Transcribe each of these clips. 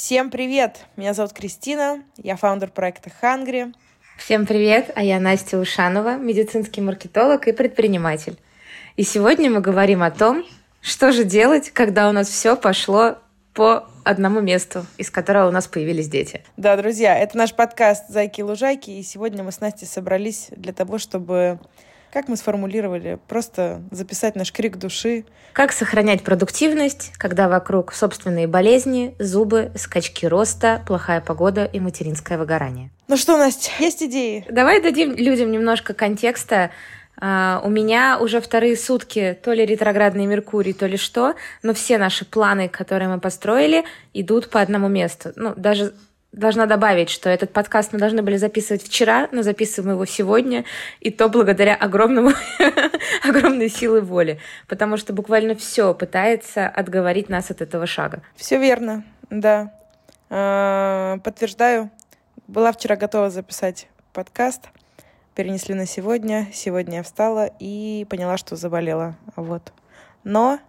Всем привет! Меня зовут Кристина, я фаундер проекта Hungry. Всем привет, а я Настя Ушанова, медицинский маркетолог и предприниматель. И сегодня мы говорим о том, что же делать, когда у нас все пошло по одному месту, из которого у нас появились дети. Да, друзья, это наш подкаст «Зайки-лужайки», и сегодня мы с Настей собрались для того, чтобы как мы сформулировали, просто записать наш крик души. Как сохранять продуктивность, когда вокруг собственные болезни, зубы, скачки роста, плохая погода и материнское выгорание. Ну что, Настя, есть идеи? Давай дадим людям немножко контекста. Uh, у меня уже вторые сутки то ли ретроградный Меркурий, то ли что, но все наши планы, которые мы построили, идут по одному месту. Ну, даже Должна добавить, что этот подкаст мы должны были записывать вчера, но записываем его сегодня, и то благодаря огромному, огромной силы воли, потому что буквально все пытается отговорить нас от этого шага. Все верно, да. А, подтверждаю. Была вчера готова записать подкаст, перенесли на сегодня. Сегодня я встала и поняла, что заболела. Вот. Но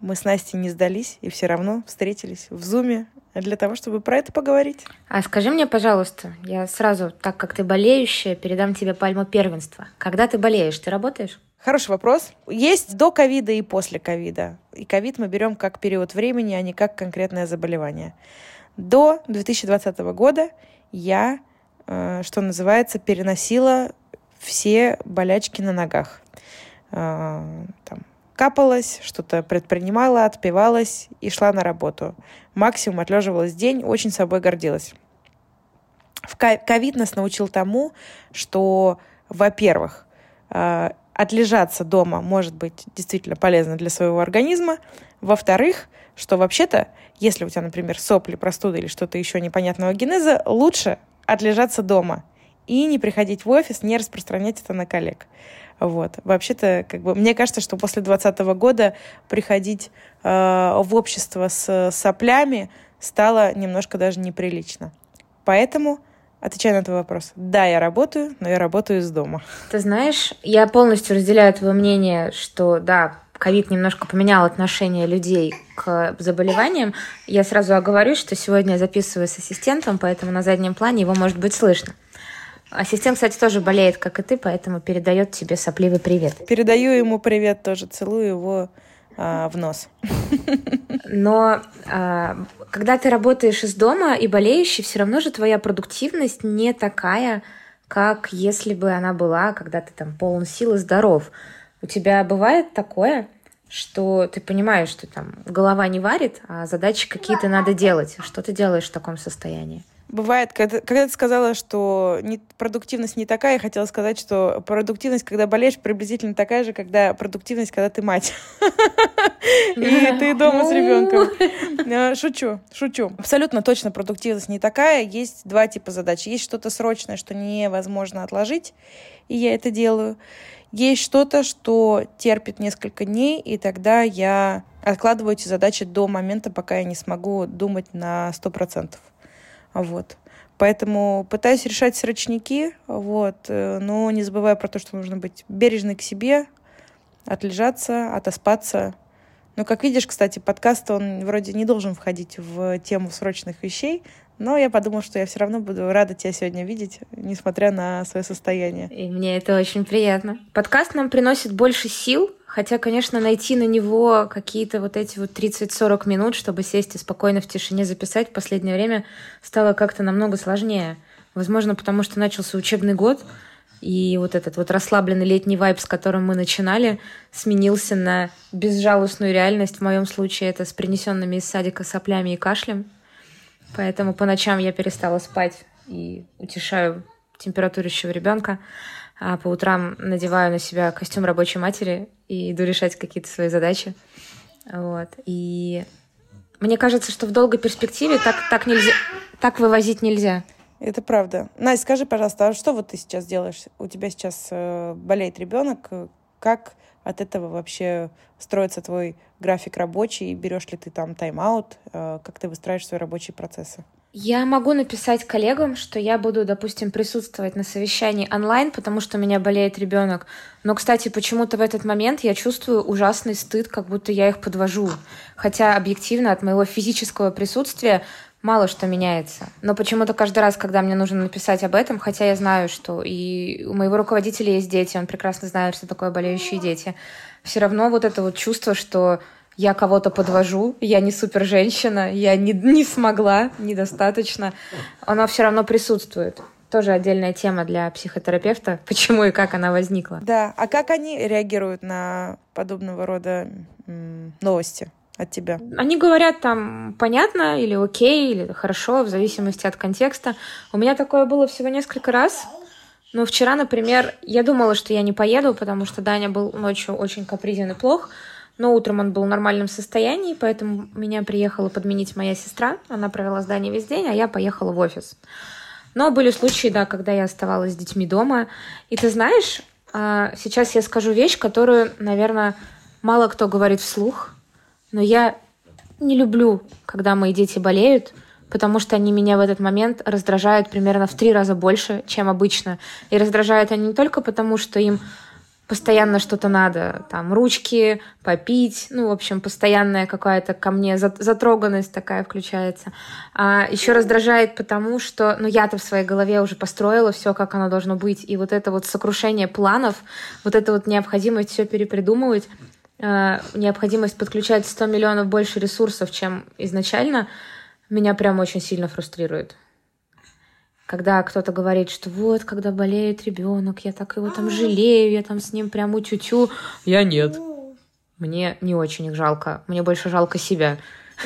мы с Настей не сдались и все равно встретились в Зуме для того, чтобы про это поговорить. А скажи мне, пожалуйста, я сразу, так как ты болеющая, передам тебе пальму первенства. Когда ты болеешь, ты работаешь? Хороший вопрос. Есть до ковида и после ковида. И ковид мы берем как период времени, а не как конкретное заболевание. До 2020 года я, э, что называется, переносила все болячки на ногах. Э, там, капалась, что-то предпринимала, отпивалась и шла на работу. Максимум отлеживалась день, очень собой гордилась. В ковид нас научил тому, что, во-первых, э, отлежаться дома может быть действительно полезно для своего организма. Во-вторых, что вообще-то, если у тебя, например, сопли, простуда или что-то еще непонятного генеза, лучше отлежаться дома и не приходить в офис, не распространять это на коллег. Вот. Вообще-то, как бы, мне кажется, что после 2020 года приходить э, в общество с соплями стало немножко даже неприлично. Поэтому Отвечая на твой вопрос. Да, я работаю, но я работаю из дома. Ты знаешь, я полностью разделяю твое мнение, что да, ковид немножко поменял отношение людей к заболеваниям. Я сразу оговорюсь, что сегодня я записываю с ассистентом, поэтому на заднем плане его может быть слышно. Ассистент, кстати, тоже болеет, как и ты, поэтому передает тебе сопливый привет. Передаю ему привет тоже, целую его а, в нос. Но а, когда ты работаешь из дома и болеющий, все равно же твоя продуктивность не такая, как если бы она была, когда ты там полон сил и здоров. У тебя бывает такое, что ты понимаешь, что там голова не варит, а задачи какие-то надо делать. Что ты делаешь в таком состоянии? Бывает, когда, когда ты сказала, что не, продуктивность не такая, я хотела сказать, что продуктивность, когда болеешь, приблизительно такая же, когда продуктивность, когда ты мать. И ты дома с ребенком. Э, шучу, шучу. Абсолютно точно продуктивность не такая. Есть два типа задач. Есть что-то срочное, что невозможно отложить, и я это делаю. Есть что-то, что терпит несколько дней, и тогда я откладываю эти задачи до момента, пока я не смогу думать на сто процентов. Вот. Поэтому пытаюсь решать срочники, вот, э, но не забывая про то, что нужно быть бережной к себе, отлежаться, отоспаться. Но, как видишь, кстати, подкаст, он вроде не должен входить в тему срочных вещей, но я подумала, что я все равно буду рада тебя сегодня видеть, несмотря на свое состояние. И мне это очень приятно. Подкаст нам приносит больше сил, Хотя, конечно, найти на него какие-то вот эти вот 30-40 минут, чтобы сесть и спокойно в тишине записать в последнее время стало как-то намного сложнее. Возможно, потому что начался учебный год, и вот этот вот расслабленный летний вайб, с которым мы начинали, сменился на безжалостную реальность. В моем случае это с принесенными из садика соплями и кашлем. Поэтому по ночам я перестала спать и утешаю температурящего ребенка а по утрам надеваю на себя костюм рабочей матери и иду решать какие-то свои задачи. Вот. И мне кажется, что в долгой перспективе так, так нельзя, так вывозить нельзя. Это правда. Настя, скажи, пожалуйста, а что вот ты сейчас делаешь? У тебя сейчас э, болеет ребенок. Как от этого вообще строится твой график рабочий? Берешь ли ты там тайм-аут? Э, как ты выстраиваешь свои рабочие процессы? Я могу написать коллегам, что я буду, допустим, присутствовать на совещании онлайн, потому что у меня болеет ребенок. Но, кстати, почему-то в этот момент я чувствую ужасный стыд, как будто я их подвожу. Хотя объективно от моего физического присутствия мало что меняется. Но почему-то каждый раз, когда мне нужно написать об этом, хотя я знаю, что и у моего руководителя есть дети, он прекрасно знает, что такое болеющие дети, все равно вот это вот чувство, что я кого-то подвожу, я не супер женщина, я не, не смогла, недостаточно, оно все равно присутствует. Тоже отдельная тема для психотерапевта, почему и как она возникла. Да, а как они реагируют на подобного рода новости? от тебя? Они говорят там понятно или окей, или хорошо, в зависимости от контекста. У меня такое было всего несколько раз. Но вчера, например, я думала, что я не поеду, потому что Даня был ночью очень капризен и плох но утром он был в нормальном состоянии, поэтому меня приехала подменить моя сестра. Она провела здание весь день, а я поехала в офис. Но были случаи, да, когда я оставалась с детьми дома. И ты знаешь, а, сейчас я скажу вещь, которую, наверное, мало кто говорит вслух, но я не люблю, когда мои дети болеют, потому что они меня в этот момент раздражают примерно в три раза больше, чем обычно. И раздражают они не только потому, что им постоянно что-то надо, там, ручки, попить, ну, в общем, постоянная какая-то ко мне затроганность такая включается. А еще раздражает потому, что, ну, я-то в своей голове уже построила все, как оно должно быть, и вот это вот сокрушение планов, вот эта вот необходимость все перепридумывать, э, необходимость подключать 100 миллионов больше ресурсов, чем изначально, меня прям очень сильно фрустрирует когда кто-то говорит, что вот, когда болеет ребенок, я так его там жалею, я там с ним прям утю-тю. Я нет. Мне не очень их жалко. Мне больше жалко себя.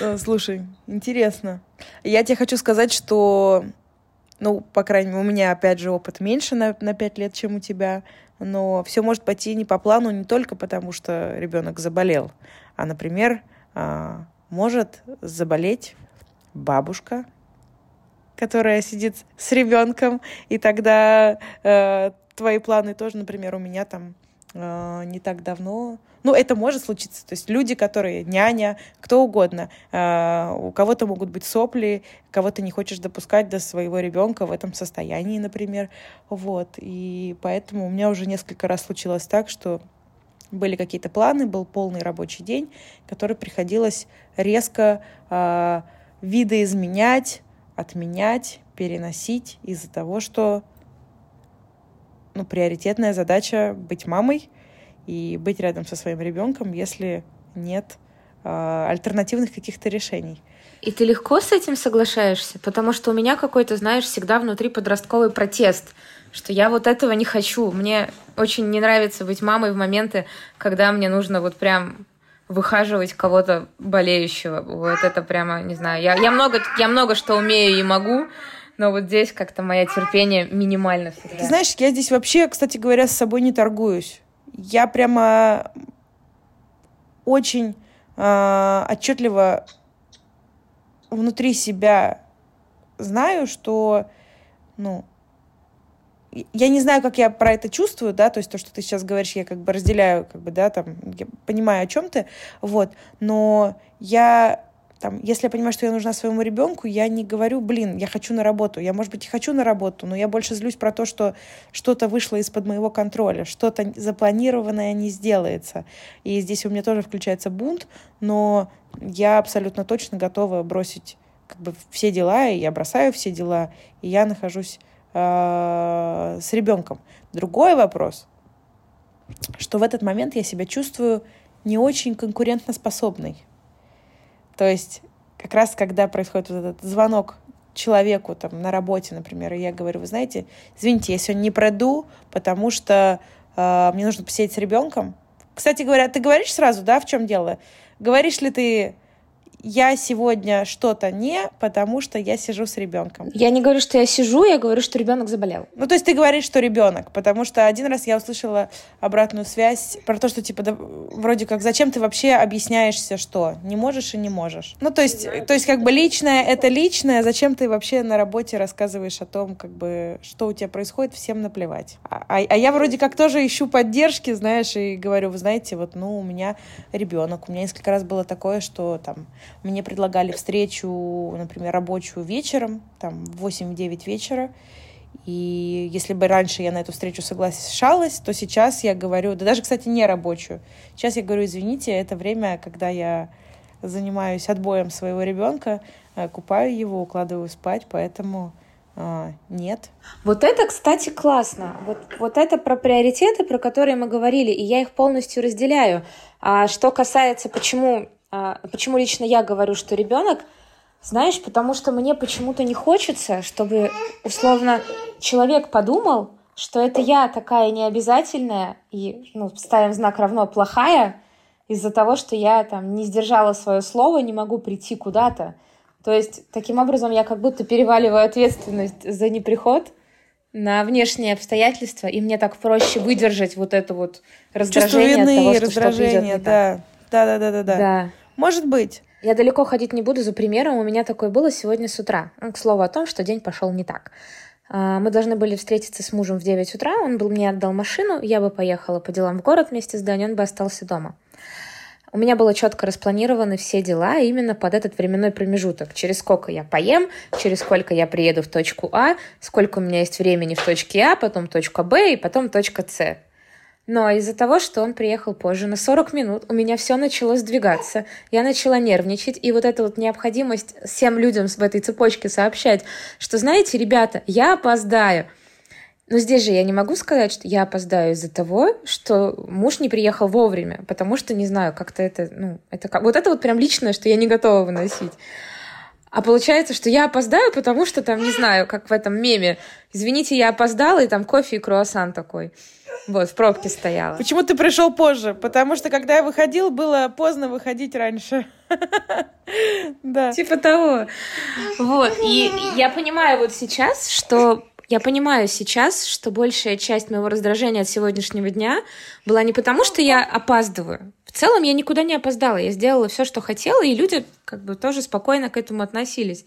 Э, слушай, интересно. Я тебе хочу сказать, что, ну, по крайней мере, у меня, опять же, опыт меньше на, на 5 лет, чем у тебя, но все может пойти не по плану не только потому, что ребенок заболел, а, например, а, может заболеть бабушка которая сидит с ребенком, и тогда э, твои планы тоже, например, у меня там э, не так давно. Ну, это может случиться. То есть люди, которые няня, кто угодно, э, у кого-то могут быть сопли, кого-то не хочешь допускать до своего ребенка в этом состоянии, например. Вот. И поэтому у меня уже несколько раз случилось так, что были какие-то планы, был полный рабочий день, который приходилось резко э, видоизменять, отменять, переносить из-за того, что ну, приоритетная задача быть мамой и быть рядом со своим ребенком, если нет э, альтернативных каких-то решений. И ты легко с этим соглашаешься? Потому что у меня какой-то, знаешь, всегда внутри подростковый протест, что я вот этого не хочу. Мне очень не нравится быть мамой в моменты, когда мне нужно вот прям выхаживать кого-то болеющего. Вот это прямо, не знаю, я, я, много, я много что умею и могу, но вот здесь как-то мое терпение минимально всегда. Ты знаешь, я здесь вообще, кстати говоря, с собой не торгуюсь. Я прямо очень э, отчетливо внутри себя знаю, что, ну, я не знаю, как я про это чувствую, да, то есть то, что ты сейчас говоришь, я как бы разделяю, как бы, да, там, я понимаю, о чем ты, вот, но я там, если я понимаю, что я нужна своему ребенку, я не говорю, блин, я хочу на работу. Я, может быть, и хочу на работу, но я больше злюсь про то, что что-то вышло из-под моего контроля, что-то запланированное не сделается. И здесь у меня тоже включается бунт, но я абсолютно точно готова бросить как бы все дела, и я бросаю все дела, и я нахожусь э, с ребенком. Другой вопрос, что в этот момент я себя чувствую не очень конкурентоспособной. То есть как раз когда происходит вот этот звонок человеку там на работе, например, и я говорю, вы знаете, извините, я сегодня не пройду, потому что э, мне нужно посидеть с ребенком. Кстати говоря, ты говоришь сразу, да, в чем дело? Говоришь ли ты я сегодня что-то не, потому что я сижу с ребенком. Я не говорю, что я сижу, я говорю, что ребенок заболел. Ну, то есть ты говоришь, что ребенок, потому что один раз я услышала обратную связь про то, что типа да, вроде как зачем ты вообще объясняешься, что не можешь и не можешь. Ну, то есть, то есть как бы личное это личное, зачем ты вообще на работе рассказываешь о том, как бы что у тебя происходит, всем наплевать. А, а, а я вроде как тоже ищу поддержки, знаешь, и говорю, вы знаете, вот, ну, у меня ребенок, у меня несколько раз было такое, что там мне предлагали встречу, например, рабочую вечером, там, в 8-9 вечера, и если бы раньше я на эту встречу соглашалась, то сейчас я говорю, да даже, кстати, не рабочую. Сейчас я говорю, извините, это время, когда я занимаюсь отбоем своего ребенка, э, купаю его, укладываю спать, поэтому а, нет. Вот это, кстати, классно. Вот, вот это про приоритеты, про которые мы говорили, и я их полностью разделяю. А что касается, почему, почему лично я говорю, что ребенок, знаешь, потому что мне почему-то не хочется, чтобы, условно, человек подумал, что это я такая необязательная и, ну, ставим знак равно плохая из-за того, что я там не сдержала свое слово, не могу прийти куда-то. То есть, таким образом, я как будто переваливаю ответственность за неприход на внешние обстоятельства, и мне так проще выдержать вот это вот раздражение Чувство вины, от того, что раздражение, да. Да, да, да, да, да. Да. Может быть. Я далеко ходить не буду за примером. У меня такое было сегодня с утра. Ну, к слову о том, что день пошел не так. А, мы должны были встретиться с мужем в 9 утра. Он был мне отдал машину. Я бы поехала по делам в город вместе с Даней, он бы остался дома. У меня было четко распланированы все дела именно под этот временной промежуток. Через сколько я поем, через сколько я приеду в точку А, сколько у меня есть времени в точке А, потом точка Б и потом точка С. Но из-за того, что он приехал позже на 40 минут, у меня все начало сдвигаться. Я начала нервничать, и вот эта вот необходимость всем людям в этой цепочке сообщать, что, знаете, ребята, я опоздаю – но здесь же я не могу сказать, что я опоздаю из-за того, что муж не приехал вовремя, потому что, не знаю, как-то это, ну, это как... Вот это вот прям личное, что я не готова выносить. А получается, что я опоздаю, потому что там, не знаю, как в этом меме, извините, я опоздала, и там кофе и круассан такой. Вот, в пробке стояла. Почему ты пришел позже? Потому что, когда я выходил, было поздно выходить раньше. Да. Типа того. Вот. И я понимаю вот сейчас, что я понимаю сейчас, что большая часть моего раздражения от сегодняшнего дня была не потому, что я опаздываю. В целом я никуда не опоздала. Я сделала все, что хотела, и люди как бы тоже спокойно к этому относились.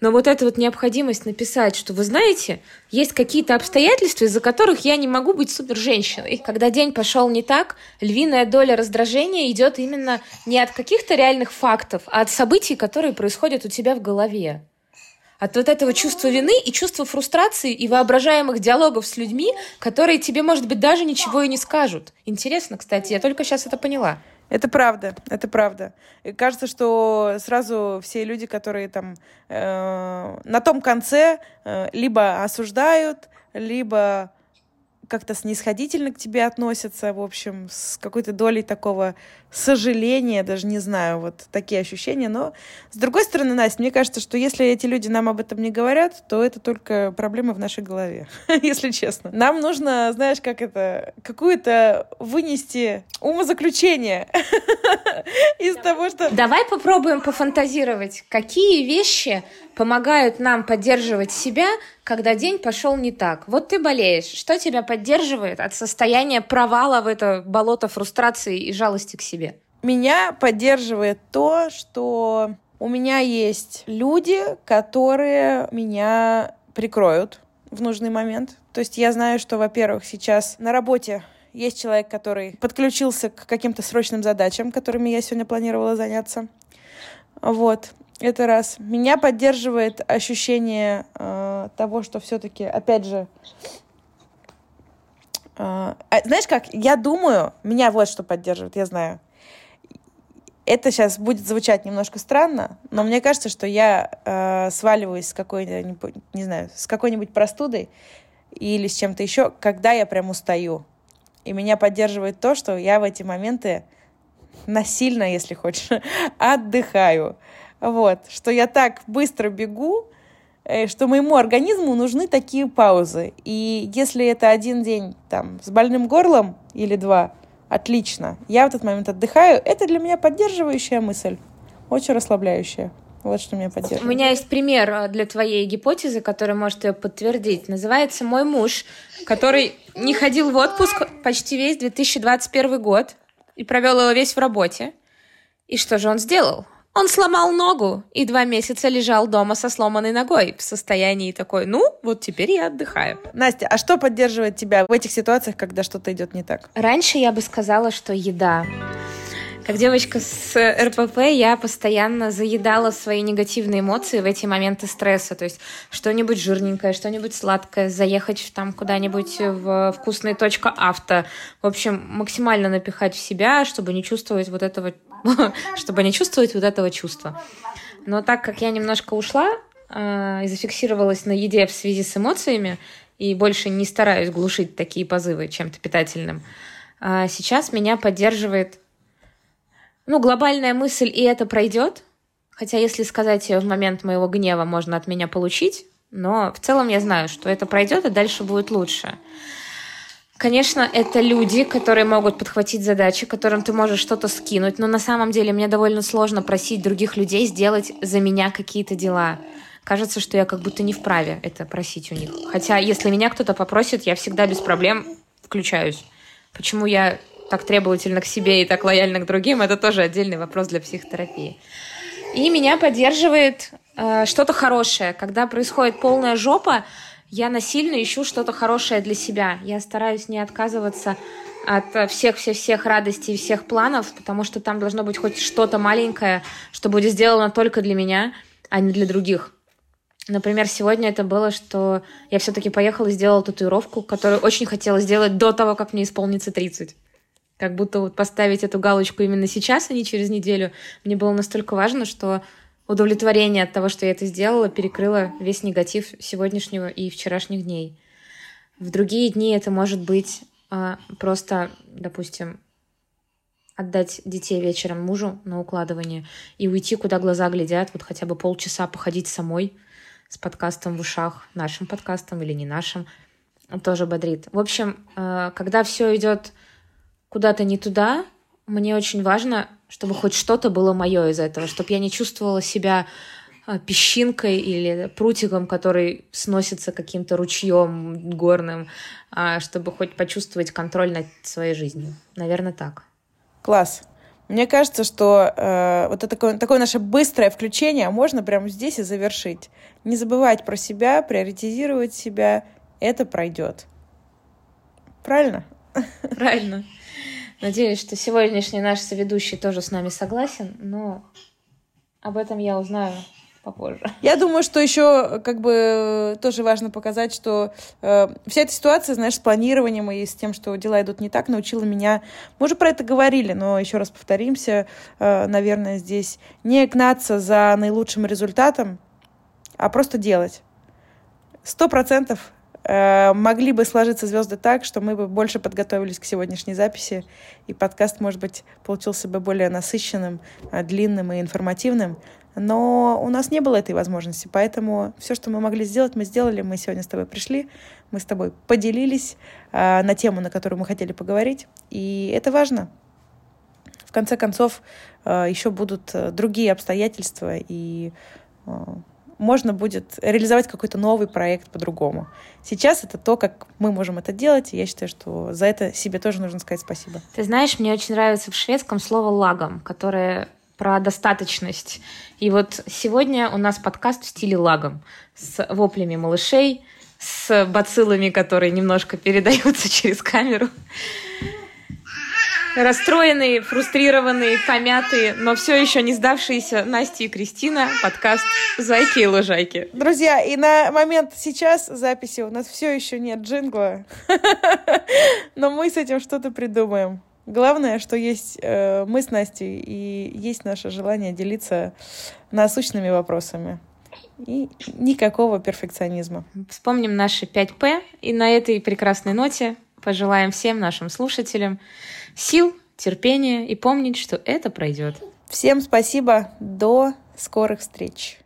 Но вот эта вот необходимость написать, что вы знаете, есть какие-то обстоятельства, из-за которых я не могу быть супер женщиной. Когда день пошел не так, львиная доля раздражения идет именно не от каких-то реальных фактов, а от событий, которые происходят у тебя в голове от вот этого чувства вины и чувства фрустрации и воображаемых диалогов с людьми, которые тебе, может быть, даже ничего и не скажут. Интересно, кстати, я только сейчас это поняла. Это правда, это правда. И кажется, что сразу все люди, которые там э, на том конце э, либо осуждают, либо как-то снисходительно к тебе относятся, в общем, с какой-то долей такого сожаления, даже не знаю, вот такие ощущения. Но, с другой стороны, Настя, мне кажется, что если эти люди нам об этом не говорят, то это только проблемы в нашей голове, если честно. Нам нужно, знаешь, как это, какую-то вынести умозаключение из того, что... Давай попробуем пофантазировать, какие вещи помогают нам поддерживать себя, когда день пошел не так. Вот ты болеешь. Что тебя поддерживает от состояния провала в это болото фрустрации и жалости к себе? Меня поддерживает то, что у меня есть люди, которые меня прикроют в нужный момент. То есть я знаю, что, во-первых, сейчас на работе есть человек, который подключился к каким-то срочным задачам, которыми я сегодня планировала заняться. Вот. Это раз. Меня поддерживает ощущение э, того, что все-таки, опять же, э, знаешь как, я думаю, меня вот что поддерживает, я знаю. Это сейчас будет звучать немножко странно, но мне кажется, что я э, сваливаюсь с какой-нибудь, не знаю, с какой-нибудь простудой или с чем-то еще, когда я прям устаю. И меня поддерживает то, что я в эти моменты насильно, если хочешь, отдыхаю. Вот, что я так быстро бегу, э, что моему организму нужны такие паузы. И если это один день там с больным горлом или два, отлично. Я в этот момент отдыхаю. Это для меня поддерживающая мысль, очень расслабляющая. Вот что меня поддерживает. У меня есть пример э, для твоей гипотезы, который может ее подтвердить. Называется «Мой муж», который не ходил в отпуск почти весь 2021 год и провел его весь в работе. И что же он сделал? Он сломал ногу и два месяца лежал дома со сломанной ногой в состоянии такой, ну, вот теперь я отдыхаю. Настя, а что поддерживает тебя в этих ситуациях, когда что-то идет не так? Раньше я бы сказала, что еда. Как девочка с РПП я постоянно заедала свои негативные эмоции в эти моменты стресса. То есть что-нибудь жирненькое, что-нибудь сладкое, заехать там куда-нибудь в вкусная точка авто. В общем, максимально напихать в себя, чтобы не чувствовать вот этого, чтобы не чувствовать вот этого чувства. Но так как я немножко ушла э, и зафиксировалась на еде в связи с эмоциями, и больше не стараюсь глушить такие позывы чем-то питательным, э, сейчас меня поддерживает ну, глобальная мысль, и это пройдет. Хотя, если сказать в момент моего гнева, можно от меня получить. Но в целом я знаю, что это пройдет, и дальше будет лучше. Конечно, это люди, которые могут подхватить задачи, которым ты можешь что-то скинуть, но на самом деле мне довольно сложно просить других людей сделать за меня какие-то дела. Кажется, что я как будто не вправе это просить у них. Хотя, если меня кто-то попросит, я всегда без проблем включаюсь. Почему я так требовательна к себе и так лояльна к другим, это тоже отдельный вопрос для психотерапии. И меня поддерживает э, что-то хорошее. Когда происходит полная жопа, я насильно ищу что-то хорошее для себя. Я стараюсь не отказываться от всех-всех-всех радостей, всех планов, потому что там должно быть хоть что-то маленькое, что будет сделано только для меня, а не для других. Например, сегодня это было, что я все-таки поехала и сделала татуировку, которую очень хотела сделать до того, как мне исполнится 30 как будто вот поставить эту галочку именно сейчас, а не через неделю, мне было настолько важно, что удовлетворение от того, что я это сделала, перекрыло весь негатив сегодняшнего и вчерашних дней. В другие дни это может быть а, просто, допустим, отдать детей вечером мужу на укладывание и уйти, куда глаза глядят, вот хотя бы полчаса походить самой с подкастом в ушах, нашим подкастом или не нашим, тоже бодрит. В общем, а, когда все идет куда-то не туда, мне очень важно, чтобы хоть что-то было мое из этого, чтобы я не чувствовала себя а, песчинкой или прутиком, который сносится каким-то ручьем горным, а чтобы хоть почувствовать контроль над своей жизнью. Наверное, так. Класс. Мне кажется, что э, вот это такое, такое наше быстрое включение можно прямо здесь и завершить. Не забывать про себя, приоритизировать себя. Это пройдет. Правильно? Правильно. Надеюсь, что сегодняшний наш соведущий тоже с нами согласен, но об этом я узнаю попозже. Я думаю, что еще как бы тоже важно показать, что э, вся эта ситуация, знаешь, с планированием и с тем, что дела идут не так, научила меня. Мы уже про это говорили, но еще раз повторимся, э, наверное, здесь не гнаться за наилучшим результатом, а просто делать. Сто процентов могли бы сложиться звезды так, что мы бы больше подготовились к сегодняшней записи, и подкаст, может быть, получился бы более насыщенным, э, длинным и информативным. Но у нас не было этой возможности, поэтому все, что мы могли сделать, мы сделали. Мы сегодня с тобой пришли, мы с тобой поделились э, на тему, на которую мы хотели поговорить, и это важно. В конце концов, э, еще будут э, другие обстоятельства, и э, можно будет реализовать какой-то новый проект по-другому. Сейчас это то, как мы можем это делать, и я считаю, что за это себе тоже нужно сказать спасибо. Ты знаешь, мне очень нравится в шведском слово «лагом», которое про достаточность. И вот сегодня у нас подкаст в стиле лагом с воплями малышей, с бациллами, которые немножко передаются через камеру расстроенные, фрустрированные, помятые, но все еще не сдавшиеся Настя и Кристина. Подкаст «Зайки и лужайки». Друзья, и на момент сейчас записи у нас все еще нет джингла, но мы с этим что-то придумаем. Главное, что есть э, мы с Настей и есть наше желание делиться насущными вопросами. И никакого перфекционизма. Вспомним наши 5П. И на этой прекрасной ноте пожелаем всем нашим слушателям сил, терпения и помнить, что это пройдет. Всем спасибо. До скорых встреч.